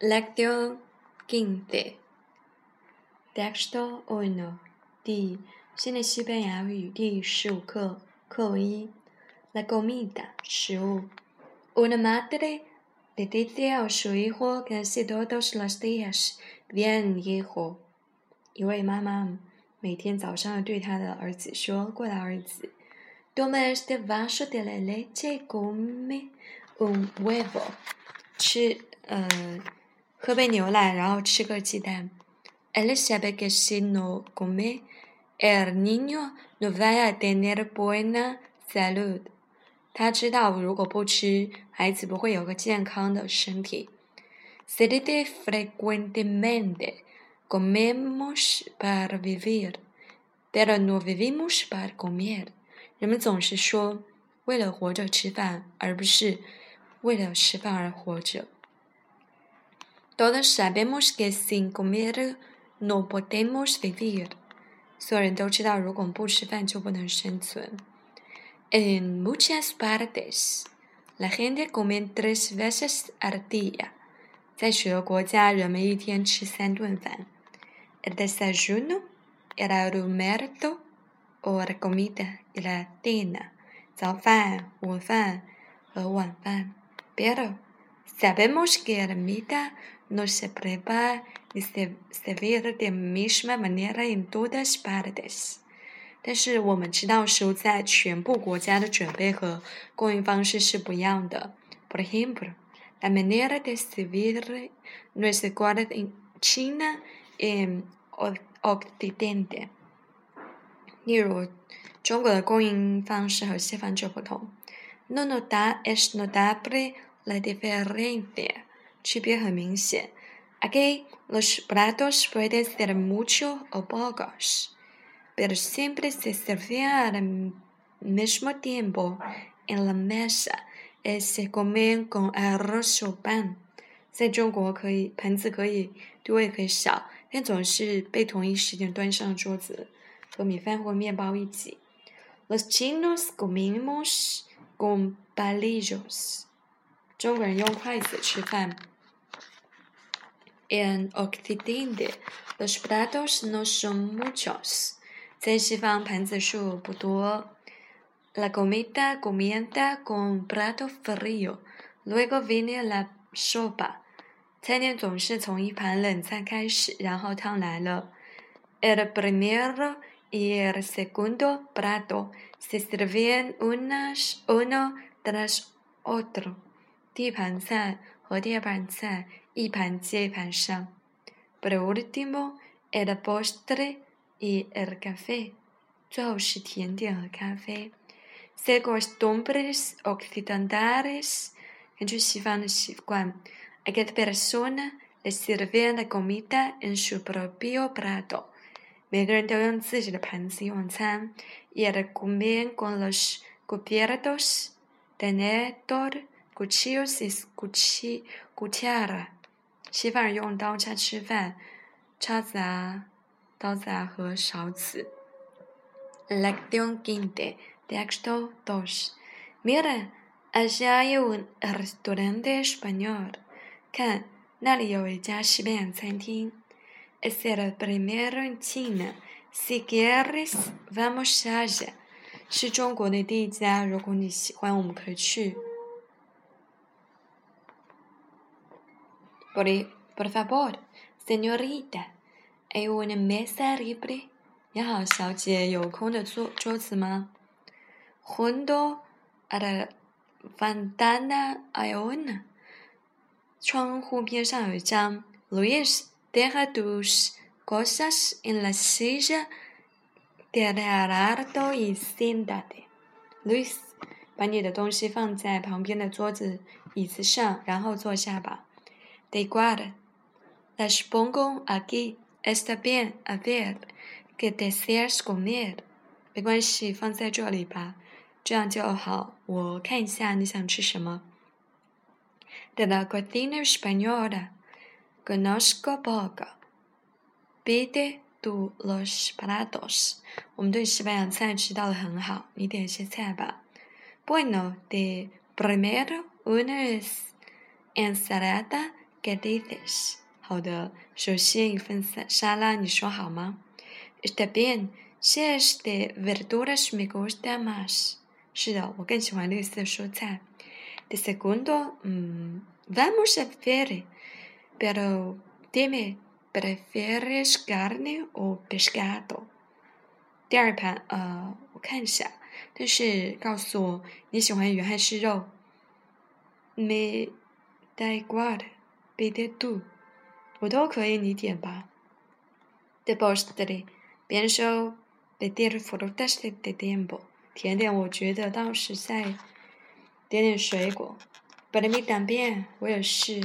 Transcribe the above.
Lectio quince. Texto uno. 第新的西班牙语第十五课课文一。La comida 食物。Una madre le dice a su hijo casi todos los días, bien hijo。一位妈妈每天早上对她的儿子说：“过来，儿子。Toma este vaso de la leche y come un huevo。吃呃。”喝杯牛奶，然后吃个鸡蛋。Él sabe que si no come, el niño no va a tener buena salud。他知道如果不吃，孩子不会有个健康的身体。Se dice frecuentemente comemos para vivir, pero no vivimos para comer。人们总是说为了活着吃饭，而不是为了吃饭而活着。Todos sabemos que sin comer no podemos vivir。所有人都知道，如果不吃饭就不能生存。En muchas partes, la gente come tres veces al día。在许多国家，人们一天吃三顿饭。El desayuno, el almuerzo o la comida y la cena。早饭、午饭和晚饭。Pero sabemos que la comida no se prepara y se sirve de misma manera en todas partes。但是我们知道，食物在全部国家的准备和供应方式是不一样的。Por ejemplo, la manera de servir no es igual en China y Occidente。例如，中国的供应方式和西方就不同。No nota es notable la diferencia。区别很明显。Aquí los platos pueden ser mucho o pocos, pero siempre se sirven al mismo tiempo en la mesa y se comen con arroz o pan。在中国，可以盆子可以多也可以少，但总是被同一时间端上桌子，和米饭或面包一起。Los chinos comemos con palillos。中国人用筷子吃饭。En Occidente, los platos no son muchos. 在西方，盘子数不多。La comida comienza con plato frío, luego viene la sopa. 餐点总是从一盘冷菜开始，然后汤来了。El primero y el segundo plato se sirven unas uno tras otro. 第一盘菜和第二盘菜一盘接一盘上。Por último, el postre y el café。最后是甜点和咖啡。Según costumbres occidentales，根据西方的习惯，a cada persona le sirven la comida en su propio plato。每个人都用自己的盘子用餐。Y el comen con los cubiertos, tenedor, cuchillos y cuchara。西方人用刀叉吃饭，叉子啊、刀子啊和勺子。Lección quince, texto dos. Mira, allá hay un restaurante español. 看，那里有一家西班牙餐厅。Es el primero en China. Si quieres, vamos allá. 是中国的第一家，如果你喜欢，我们可以去。Por favor, señorita, hay una mesa libre. 你好，小姐，有空的桌桌子吗？Junto a la ventana hay una. 窗户边上有一张。Luis, deja tus cosas en la silla de al lado y siéntate. Luis，把你的东西放在旁边的桌子、椅子上，然后坐下吧。De igual, las pongo aquí. Está bien, a ver, ¿qué deseas comer? 没关系，放在这里吧，这样就好。我看一下你想吃什么。De la cocina española, conozco poco. Pide tú los platos. 我们对西班牙菜知道的很好，你点些菜吧。Bueno, de primero una ensalada ¿Qué dices？好的，首先一份沙拉，你说好吗？Está bien. Si es de verduras me gusta más. 是的，我更喜欢绿色蔬菜。De segundo, mm, vamos a ver. Pero dime, ¿prefieres carne o pescado? 第二盘，呃，我看一下，但是告诉我你喜欢鱼还是肉？Me da igual, pide tú. 我都可以，你点吧。De postre, pienso pedir frutas de tiempo. 甜点，我觉得倒是在点点水果。Para mí también，我也是。